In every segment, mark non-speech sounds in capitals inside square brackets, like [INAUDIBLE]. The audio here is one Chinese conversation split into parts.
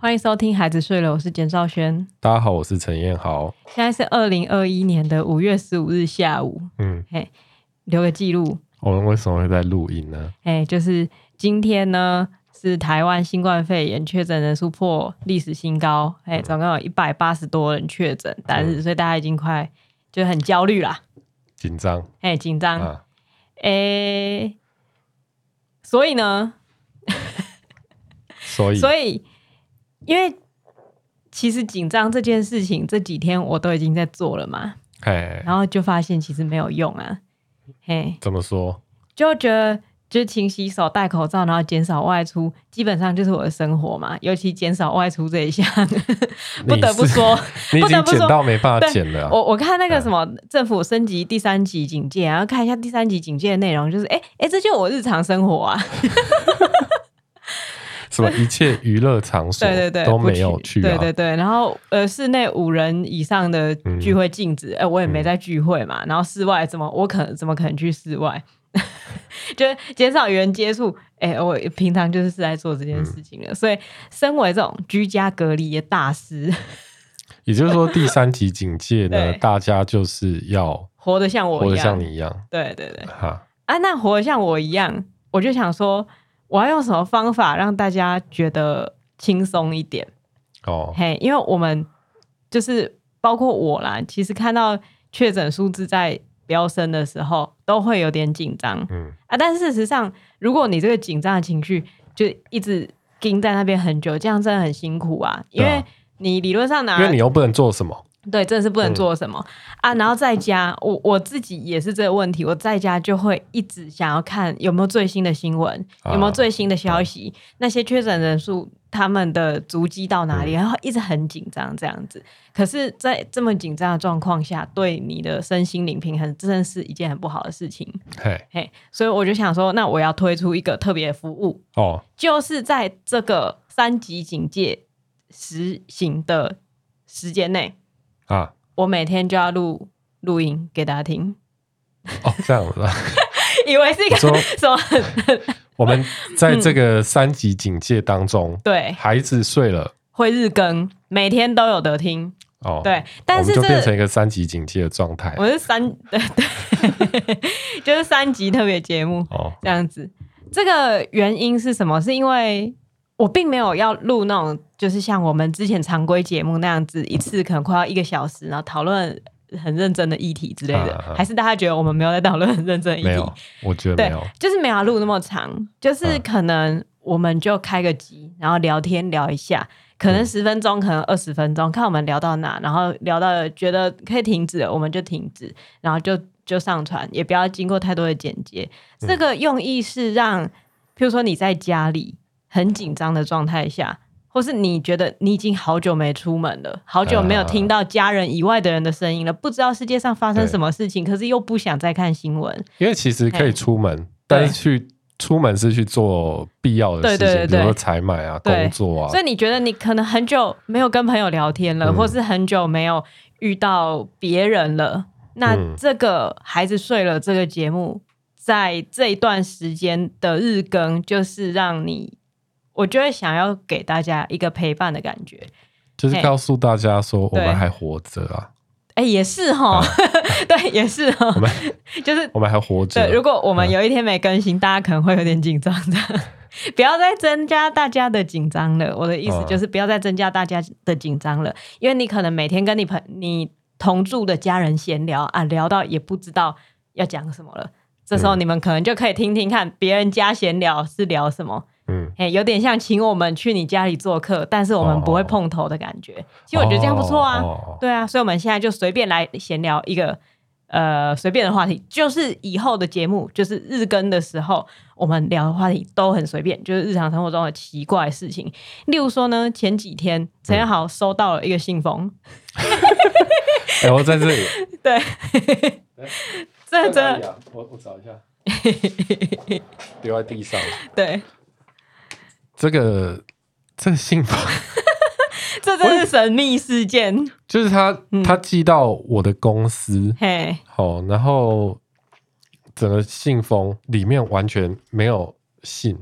欢迎收听《孩子睡了》，我是简少轩。大家好，我是陈彦豪。现在是二零二一年的五月十五日下午。嗯，嘿，留个记录。我们为什么会在录音呢？哎，就是今天呢，是台湾新冠肺炎确诊人数破历史新高。哎，总共有一百八十多人确诊，但是所以大家已经快就很焦虑啦，紧张。哎，紧张。哎，所以呢，所 [LAUGHS] 以所以。因为其实紧张这件事情这几天我都已经在做了嘛，嘿，然后就发现其实没有用啊，嘿，怎么说？就觉得就勤洗手、戴口罩，然后减少外出，基本上就是我的生活嘛。尤其减少外出这一项，[LAUGHS] 不得不说，你已经减到没办法减了。我我看那个什么政府升级第三级警戒，然后看一下第三级警戒的内容，就是哎哎，这就是我日常生活啊。什么 [LAUGHS] 一切娱乐场所对对对都没有去，啊，对对对。然后呃，室内五人以上的聚会禁止，哎、嗯，我也没在聚会嘛。然后室外怎么我可能怎么可能去室外？[LAUGHS] 就减少与人接触，哎，我平常就是是在做这件事情的。嗯、所以，身为这种居家隔离的大师，[LAUGHS] 也就是说，第三级警戒呢，大家就是要活得像我一样，活得像你一样。对对对，哈啊，那活得像我一样，我就想说。我要用什么方法让大家觉得轻松一点？哦，嘿，因为我们就是包括我啦，其实看到确诊数字在飙升的时候，都会有点紧张。嗯啊，但是事实上，如果你这个紧张的情绪就一直盯在那边很久，这样真的很辛苦啊。因为你理论上拿，因为你又不能做什么。对，真的是不能做什么、嗯、啊！然后在家，我我自己也是这个问题。我在家就会一直想要看有没有最新的新闻，啊、有没有最新的消息，啊、那些确诊人数他们的足迹到哪里，嗯、然后一直很紧张这样子。可是，在这么紧张的状况下，对你的身心灵平衡，真的是一件很不好的事情。嘿，嘿，所以我就想说，那我要推出一个特别服务哦，就是在这个三级警戒实行的时间内。啊！我每天就要录录音给大家听。哦，这样子啊，[LAUGHS] 以为是一个什么？[LAUGHS] 我们在这个三级警戒当中，嗯、对孩子睡了会日更，每天都有得听。哦，对，但是就变成一个三级警戒的状态。我是三 [LAUGHS] 对对，就是三级特别节目哦，这样子。这个原因是什么？是因为。我并没有要录那种，就是像我们之前常规节目那样子，一次可能快要一个小时，然后讨论很认真的议题之类的。啊啊、还是大家觉得我们没有在讨论很认真的议题？没有，我觉得没有，就是没有录那么长，就是可能我们就开个机，然后聊天聊一下，可能十分钟，可能二十分钟，看我们聊到哪，然后聊到觉得可以停止了，我们就停止，然后就就上传，也不要经过太多的剪接。这个用意是让，譬如说你在家里。很紧张的状态下，或是你觉得你已经好久没出门了，好久没有听到家人以外的人的声音了，不知道世界上发生什么事情，可是又不想再看新闻。因为其实可以出门，但是去出门是去做必要的事情，对对对对，比如说采买啊、工作啊。所以你觉得你可能很久没有跟朋友聊天了，嗯、或是很久没有遇到别人了，那这个孩子睡了这个节目，在这一段时间的日更，就是让你。我就会想要给大家一个陪伴的感觉，就是告诉大家说我们还活着啊！哎，也是哈，[LAUGHS] 对，也是哈。我们 [LAUGHS] 就是我们还活着。对，如果我们有一天没更新，大家可能会有点紧张的。[LAUGHS] 不要再增加大家的紧张了。我的意思就是不要再增加大家的紧张了，因为你可能每天跟你朋你同住的家人闲聊啊，聊到也不知道要讲什么了。这时候你们可能就可以听听看别人家闲聊是聊什么。嗯，哎，有点像请我们去你家里做客，但是我们不会碰头的感觉。哦、其实我觉得这样不错啊，哦、对啊，所以我们现在就随便来闲聊一个呃随便的话题，就是以后的节目就是日更的时候，我们聊的话题都很随便，就是日常生活中的奇怪的事情。例如说呢，前几天陈彦豪收到了一个信封，[LAUGHS] 哎、嗯，[LAUGHS] 我在这里，对，这这、啊，我我找一下，丢在地上，对。这个这个信封，[LAUGHS] 这真是神秘事件。就是他，嗯、他寄到我的公司，嘿，好，然后整个信封里面完全没有信，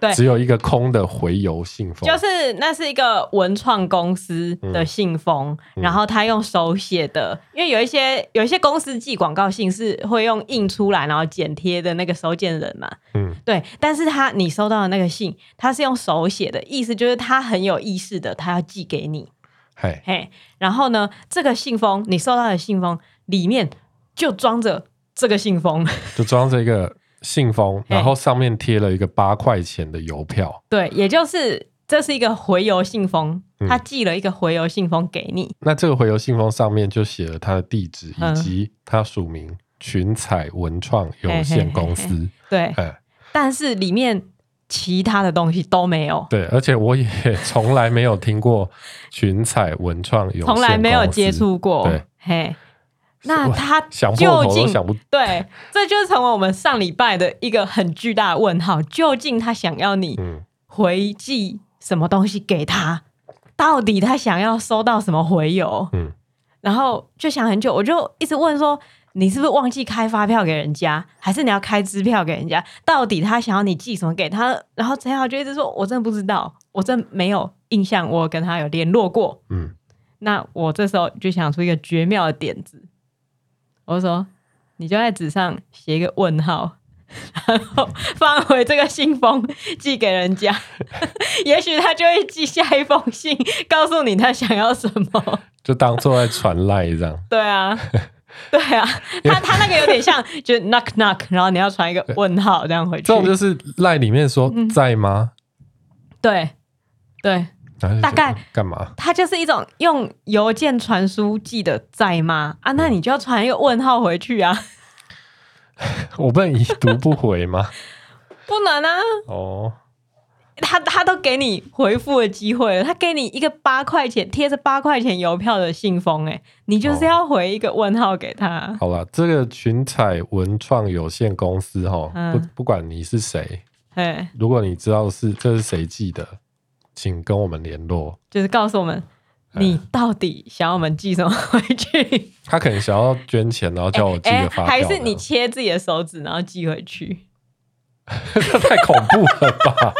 对，只有一个空的回邮信封，就是那是一个文创公司的信封，嗯、然后他用手写的，因为有一些有一些公司寄广告信是会用印出来然后剪贴的那个收件人嘛，嗯，对，但是他你收到的那个信，他是用手写的，意思就是他很有意识的，他要寄给你，嘿，嘿，然后呢，这个信封你收到的信封里面就装着这个信封，[LAUGHS] 就装着一个。信封，然后上面贴了一个八块钱的邮票。对，也就是这是一个回邮信封，他寄了一个回邮信封给你。那这个回邮信封上面就写了他的地址以及他署名群彩文创有限公司。对，但是里面其他的东西都没有。对，而且我也从来没有听过群彩文创有限公司，从来没有接触过。对，嘿。那他究竟对，这就是成为我们上礼拜的一个很巨大的问号。究竟他想要你回寄什么东西给他？到底他想要收到什么回邮？嗯，然后就想很久，我就一直问说：你是不是忘记开发票给人家，还是你要开支票给人家？到底他想要你寄什么给他？然后陈豪就一直说：我真的不知道，我真没有印象，我跟他有联络过。嗯，那我这时候就想出一个绝妙的点子。我说，你就在纸上写一个问号，[LAUGHS] 然后放回这个信封寄给人家，[LAUGHS] 也许他就会寄下一封信，告诉你他想要什么，就当做在传赖这样。对啊，[LAUGHS] 对啊，他他那个有点像，就 knock knock，然后你要传一个问号这样回去。这种就是赖里面说在吗？嗯、对，对。大概干嘛？它就是一种用邮件传输寄的在吗？啊，那你就要传一个问号回去啊！[LAUGHS] 我不能已读不回吗？[LAUGHS] 不能啊！哦，他他都给你回复的机会了，他给你一个八块钱贴着八块钱邮票的信封，哎，你就是要回一个问号给他。好了，这个群彩文创有限公司哈，不不管你是谁，哎，如果你知道是这是谁寄的。请跟我们联络，就是告诉我们你到底想要我们寄什么回去。[LAUGHS] 他可能想要捐钱，然后叫我寄个发票，还是你切自己的手指，然后寄回去？[LAUGHS] 这太恐怖了吧！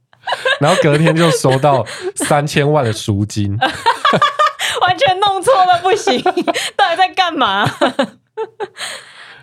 [LAUGHS] 然后隔天就收到三千万的赎金，完全弄错了，不行！到底在干嘛？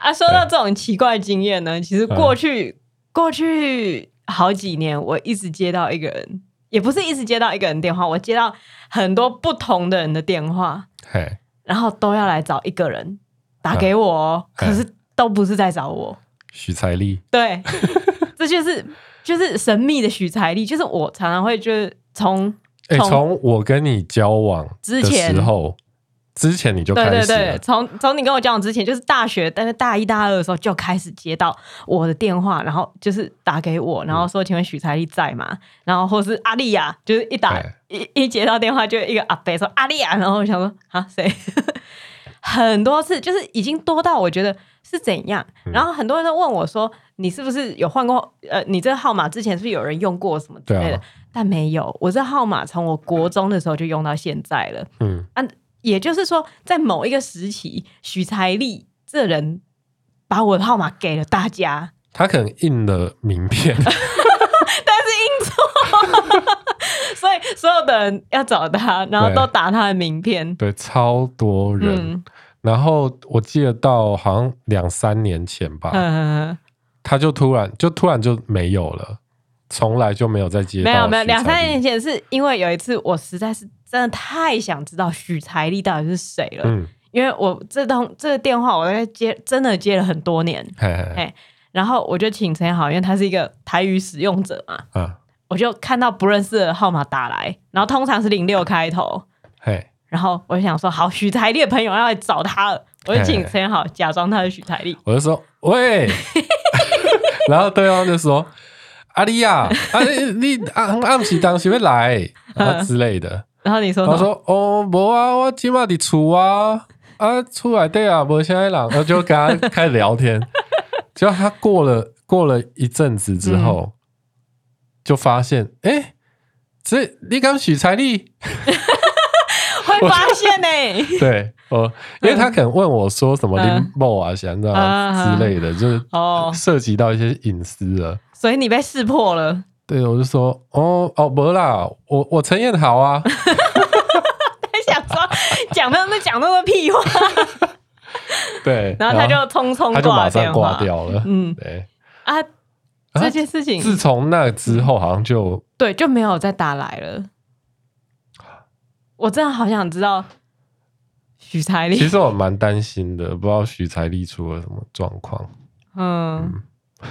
啊，说到这种奇怪经验呢，其实过去过去好几年，我一直接到一个人。也不是一直接到一个人电话，我接到很多不同的人的电话，嘿，然后都要来找一个人打给我，啊、可是都不是在找我。许财力，对，[LAUGHS] 这就是就是神秘的许财力，就是我常常会就是从从、欸、我跟你交往之前时候。之前你就开始对对对，从从你跟我交往之前，就是大学，但是大一、大二的时候就开始接到我的电话，然后就是打给我，然后说：“请问许才力在吗？”然后或是阿丽亚，就是一打一一接到电话，就一个阿伯说：“阿丽亚。”然后我想说：“啊，谁？” [LAUGHS] 很多次，就是已经多到我觉得是怎样。然后很多人都问我说：“你是不是有换过？呃，你这个号码之前是不是有人用过什么之类的？”但没有，我这号码从我国中的时候就用到现在了。嗯，啊。也就是说，在某一个时期，许财力这人把我的号码给了大家。他可能印了名片，[LAUGHS] 但是印错，所以所有的人要找他，然后都打他的名片。对，对，超多人。嗯、然后我记得到好像两三年前吧，嗯、他就突然就突然就没有了，从来就没有再接到。没有没有，两三年前是因为有一次我实在是。真的太想知道许财力到底是谁了，嗯、因为我这通这个电话我在接，真的接了很多年，嘿嘿嘿，然后我就请陈好，因为他是一个台语使用者嘛，啊、我就看到不认识的号码打来，然后通常是零六开头，嘿。然后我就想说，好，许财力的朋友要来找他了，我就请陈好假装他是许财力，我就说喂，[LAUGHS] 然后对方就说阿丽亚，啊你你暗暗时当时会来啊之类的。然后你说，他说：“哦，无啊，我今晚在厝啊，啊，厝内底啊，无啥人。”然后就跟他开始聊天。[LAUGHS] 结果他过了过了一阵子之后，嗯、就发现，哎、欸，这你刚许财力会发现呢、欸？[LAUGHS] 对，哦，因为他可能问我说什么林某啊，想知道之类的，就是哦，涉及到一些隐私了。所以你被识破了。对，我就说哦哦，没啦，我我陈彦豪啊。他想说讲那么讲那么屁话。[LAUGHS] 对，然后他就匆匆挂他就马上挂掉了。嗯，对啊，这件事情自从那之后，好像就对就没有再打来了。我真的好想知道许才丽。其实我蛮担心的，不知道许才丽出了什么状况。嗯，嗯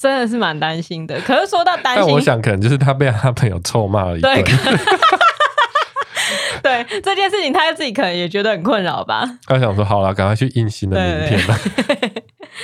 真的是蛮担心的。可是说到担心，但我想可能就是他被他朋友臭骂了一顿。对 [LAUGHS] 这件事情，他自己可能也觉得很困扰吧。他想说：“好了，赶快去印新的名片吧。对对对”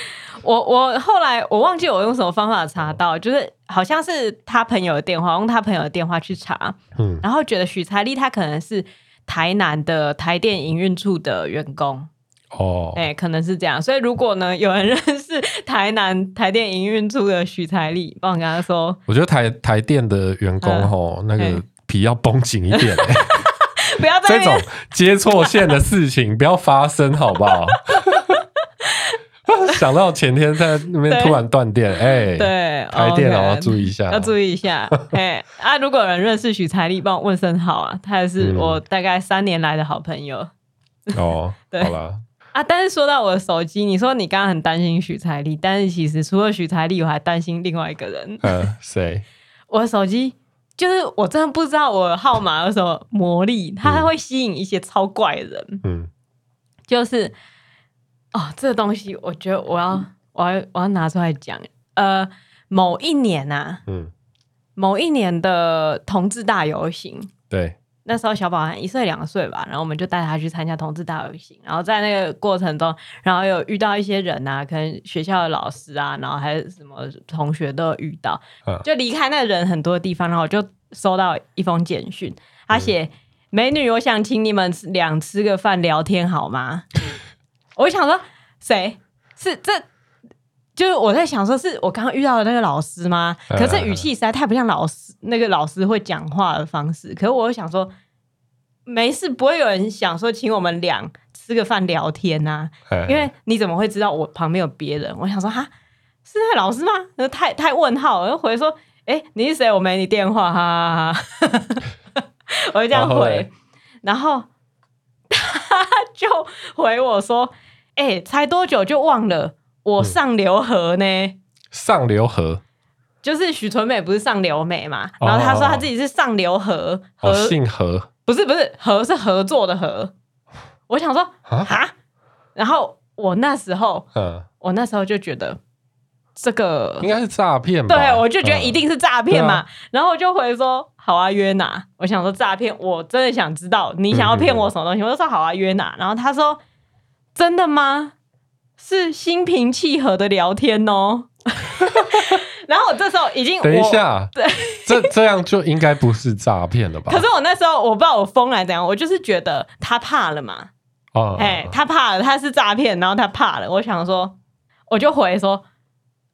[LAUGHS] 我我后来我忘记我用什么方法查到，就是好像是他朋友的电话，用他朋友的电话去查，嗯，然后觉得许才丽他可能是台南的台电营运处的员工哦，哎、欸，可能是这样。所以如果呢有人认识台南台电营运处的许财力，帮我跟他说，我觉得台台电的员工吼、嗯，那个皮要绷紧一点、欸。[LAUGHS] 不要在 [LAUGHS] 这种接错线的事情不要发生，好不好？[LAUGHS] 想到前天在那边突然断电，哎，对，台电脑要注意一下，要注意一下。哎，啊，如果有人认识许财力，帮我问声好啊，他也是我大概三年来的好朋友。嗯、哦，对，好了啊。但是说到我的手机，你说你刚刚很担心许才丽，但是其实除了许才丽，我还担心另外一个人。呃，谁？[LAUGHS] 我的手机。就是我真的不知道我的号码有什么魔力，它还会吸引一些超怪的人。嗯，就是哦，这个东西我觉得我要我要我要拿出来讲。呃，某一年啊，嗯，某一年的同志大游行，对。那时候小宝还一岁两岁吧，然后我们就带他去参加同志大游行，然后在那个过程中，然后有遇到一些人啊，可能学校的老师啊，然后还有什么同学都有遇到，就离开那人很多的地方，然后我就收到一封简讯，他写、嗯：“美女，我想请你们俩吃个饭聊天好吗？” [LAUGHS] 我想说，谁是这？就是我在想说，是我刚刚遇到的那个老师吗？可是语气实在太不像老师那个老师会讲话的方式。可是我又想说，没事，不会有人想说请我们俩吃个饭聊天呐、啊。因为你怎么会知道我旁边有别人？我想说，哈，是那个老师吗？那太太问号，我就回说，哎、欸，你是谁？我没你电话，哈哈哈哈。[LAUGHS] 我就这样回，然后 [LAUGHS] 他就回我说，哎、欸，才多久就忘了。我上流河呢？嗯、上流河就是许纯美，不是上流美嘛？然后他说他自己是上流河，哦、河姓何？不是不是，合是合作的合。我想说啊，然后我那时候，我那时候就觉得这个应该是诈骗吧？对，我就觉得一定是诈骗嘛、嗯。然后我就回说好啊，约哪？我想说诈骗，我真的想知道你想要骗我什么东西。嗯、我就说好啊，约哪？然后他说真的吗？是心平气和的聊天哦，[LAUGHS] 然后我这时候已经等一下，[LAUGHS] 对，这这样就应该不是诈骗了吧？可是我那时候我不知道我疯来怎样，我就是觉得他怕了嘛，哦，哎，他怕了，他是诈骗，然后他怕了，我想说，我就回说，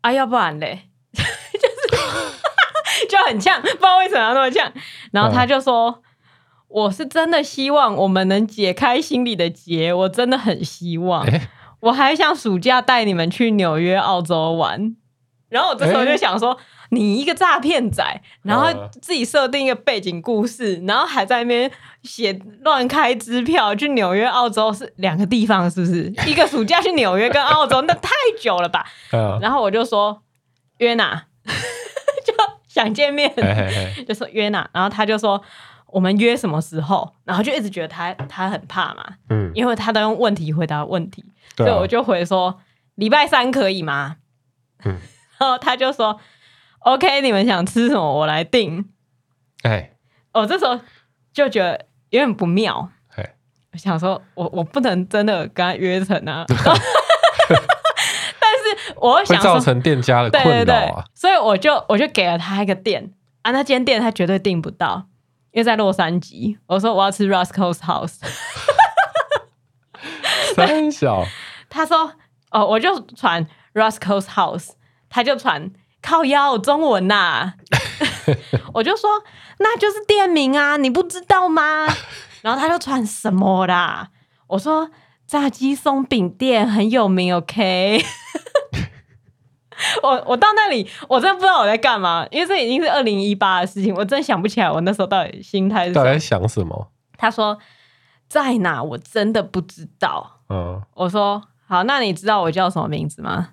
啊，要不然嘞，[LAUGHS] 就是就很呛，不知道为什么要那么呛，然后他就说、嗯，我是真的希望我们能解开心里的结，我真的很希望。欸我还想暑假带你们去纽约、澳洲玩，然后我这时候就想说，欸、你一个诈骗仔，然后自己设定一个背景故事，然后还在那边写乱开支票去纽约、澳洲是两个地方，是不是？[LAUGHS] 一个暑假去纽约跟澳洲，那太久了吧？然后我就说约哪，[LAUGHS] 就想见面，嘿嘿嘿。就说约哪，然后他就说。我们约什么时候？然后就一直觉得他他很怕嘛，嗯，因为他都用问题回答问题，所以我就回说礼拜三可以吗？嗯，[LAUGHS] 然后他就说 OK，你们想吃什么我来订。哎，我这时候就觉得有点不妙，哎，我想说我我不能真的跟他约成啊，[LAUGHS] 但是我想会造成店家的困扰啊，对对对，所以我就我就给了他一个店。啊，那间店他绝对订不到。因为在洛杉矶，我说我要吃 Roscoe's House，[LAUGHS] [LAUGHS] 三小，他说哦，我就传 Roscoe's House，他就传靠腰中文呐、啊，[LAUGHS] 我就说那就是店名啊，你不知道吗？然后他就传什么啦？我说炸鸡松饼店很有名，OK。[LAUGHS] 我我到那里，我真的不知道我在干嘛，因为这已经是二零一八的事情，我真的想不起来我那时候到底心态是。到底在想什么？他说在哪？我真的不知道。嗯，我说好，那你知道我叫什么名字吗？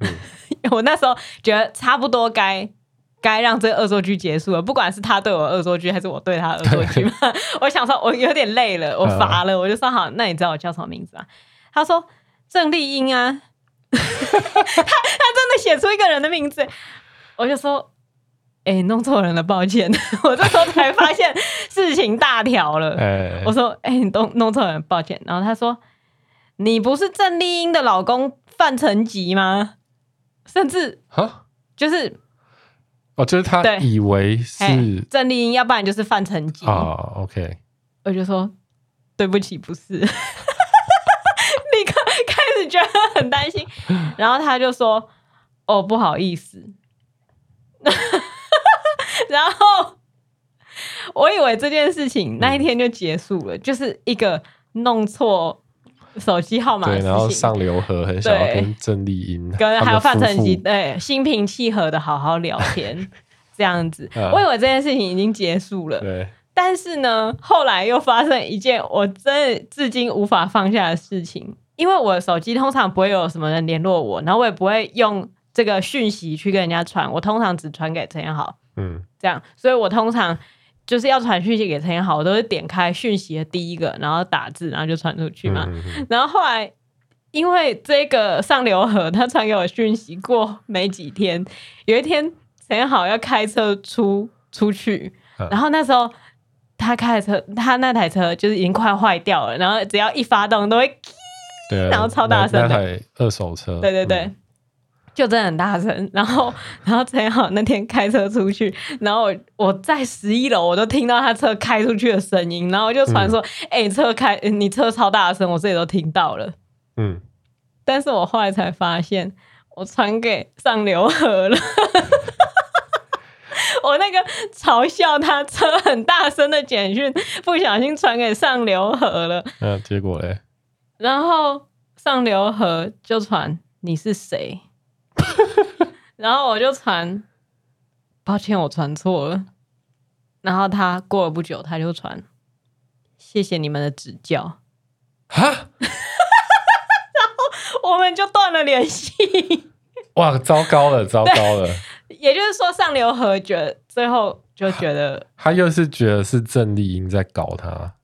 嗯，[LAUGHS] 我那时候觉得差不多该该让这个恶作剧结束了，不管是他对我恶作剧，还是我对他恶作剧嘛。[LAUGHS] 我想说，我有点累了，我乏了，嗯、我就说好，那你知道我叫什么名字吗？他说郑丽英啊。他他真的写出一个人的名字，我就说，哎、欸，弄错人了，抱歉。[LAUGHS] 我这时候才发现事情大条了。欸、我说，哎、欸，你弄弄错人，抱歉。然后他说，你不是郑丽英的老公范成吉吗？甚至哈，就是哦，就是他以为是郑丽英，要不然就是范成吉啊。OK，我就说，对不起，不是。[LAUGHS] 觉得很担心，然后他就说：“哦，不好意思。[LAUGHS] ”然后我以为这件事情那一天就结束了，嗯、就是一个弄错手机号码，对，然后上流河很想要跟郑丽英跟还有范丞丞对心平气和的好好聊天这样子，[LAUGHS] 啊、我以为这件事情已经结束了。对，但是呢，后来又发生一件我真的至今无法放下的事情。因为我的手机通常不会有什么人联络我，然后我也不会用这个讯息去跟人家传，我通常只传给陈彦豪，嗯，这样，所以我通常就是要传讯息给陈彦豪，我都是点开讯息的第一个，然后打字，然后就传出去嘛。然后后来因为这个上流河，他传给我讯息过没几天，有一天陈彦豪要开车出出去，嗯、然后那时候他开的车，他那台车就是已经快坏掉了，然后只要一发动都会。对，然后超大声的那台二手车，对对对，嗯、就真的很大声。然后，[LAUGHS] 然后陈好那天开车出去，然后我我在十一楼，我都听到他车开出去的声音。然后我就传说：“哎、嗯欸，车开，你车超大声，我自己都听到了。”嗯，但是我后来才发现，我传给上流河了。[LAUGHS] 我那个嘲笑他车很大声的简讯，不小心传给上流河了。嗯，结果嘞？然后上流河就传你是谁，然后我就传，抱歉我传错了。然后他过了不久，他就传，谢谢你们的指教。哈，[LAUGHS] 然后我们就断了联系。哇，糟糕了，糟糕了。也就是说，上流河觉最后就觉得他又是觉得是郑丽英在搞他。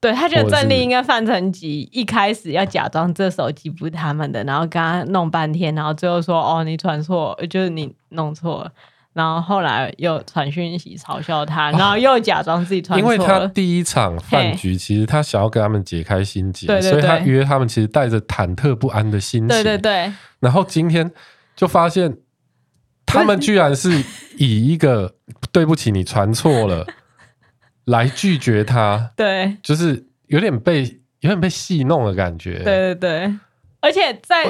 对，他觉得郑丽应该范成吉一开始要假装这手机不是他们的，然后跟他弄半天，然后最后说：“哦，你传错，就是你弄错了。”然后后来又传讯息嘲笑他，然后又假装自己传错了。因为他第一场饭局，其实他想要跟他们解开心结，所以他约他们，其实带着忐忑不安的心情。对对对。然后今天就发现，他们居然是以一个 [LAUGHS] “对不起，你传错了”。来拒绝他，对，就是有点被有点被戏弄的感觉。对对对，而且在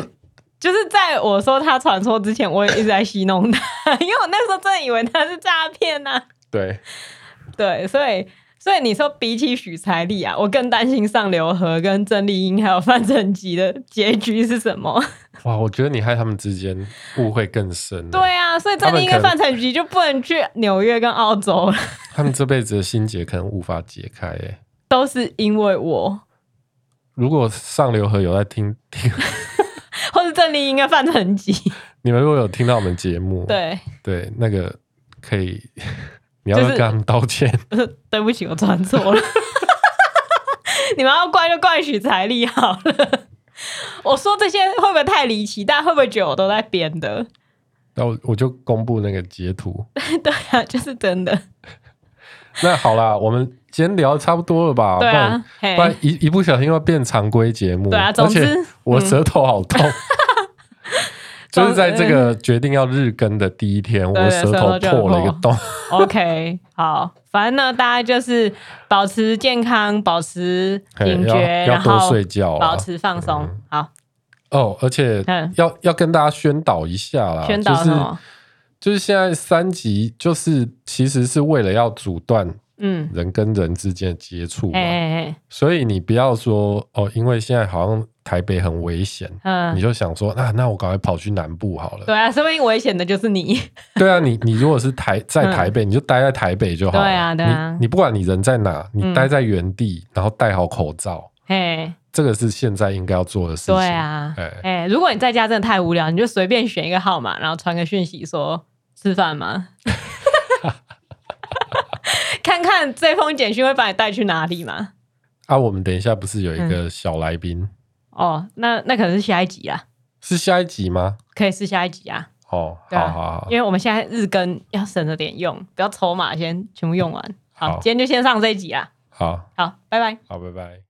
就是在我说他传错之前，我也一直在戏弄他，[LAUGHS] 因为我那时候真的以为他是诈骗呢。对对，所以所以你说比起许财力啊，我更担心上流河跟郑丽英还有范成吉的结局是什么？[LAUGHS] 哇，我觉得你害他们之间误会更深。对啊，所以郑丽英跟范成吉就不能去纽约跟澳洲了。[LAUGHS] 他们这辈子的心结可能无法解开，哎，都是因为我。如果上流河有在听听，[LAUGHS] 或是郑丽英跟范成吉，你们如果有听到我们节目，对对，那个可以，你要不要跟他们道歉？就是、对不起，我穿错了。[LAUGHS] 你们要怪就怪许财力好了。我说这些会不会太离奇？大家会不会觉得我都在编的？那我我就公布那个截图。[LAUGHS] 对啊，就是真的。[LAUGHS] 那好啦，我们今天聊的差不多了吧？对啊，不然，一一不小心又要变常规节目。对啊，总之，而且我舌头好痛。嗯就是在这个决定要日更的第一天，对我舌头破了一个洞。[LAUGHS] OK，好，反正呢，大家就是保持健康，保持警觉，要多睡觉，保持放松。嗯、好。哦，而且要要跟大家宣导一下啦，宣导什么？就是就是现在三级，就是其实是为了要阻断嗯，人跟人之间的接触嘛，欸、所以你不要说哦，因为现在好像台北很危险，嗯，你就想说那、啊、那我赶快跑去南部好了。对啊，说不定危险的就是你。对啊，你你如果是台 [LAUGHS] 在台北，嗯、你就待在台北就好了。对啊，对啊。你你不管你人在哪，你待在原地，嗯、然后戴好口罩。嘿，这个是现在应该要做的事情。对啊，哎、欸，如果你在家真的太无聊，你就随便选一个号码，然后传个讯息说吃饭吗？[LAUGHS] 看看这封简讯会把你带去哪里吗？啊，我们等一下不是有一个小来宾、嗯？哦，那那可能是下一集啊。是下一集吗？可以是下一集啊。哦，对啊、好好好，因为我们现在日更要省着点用，不要筹码先全部用完。好，好今天就先上这一集啊。好，好，拜拜。好，拜拜。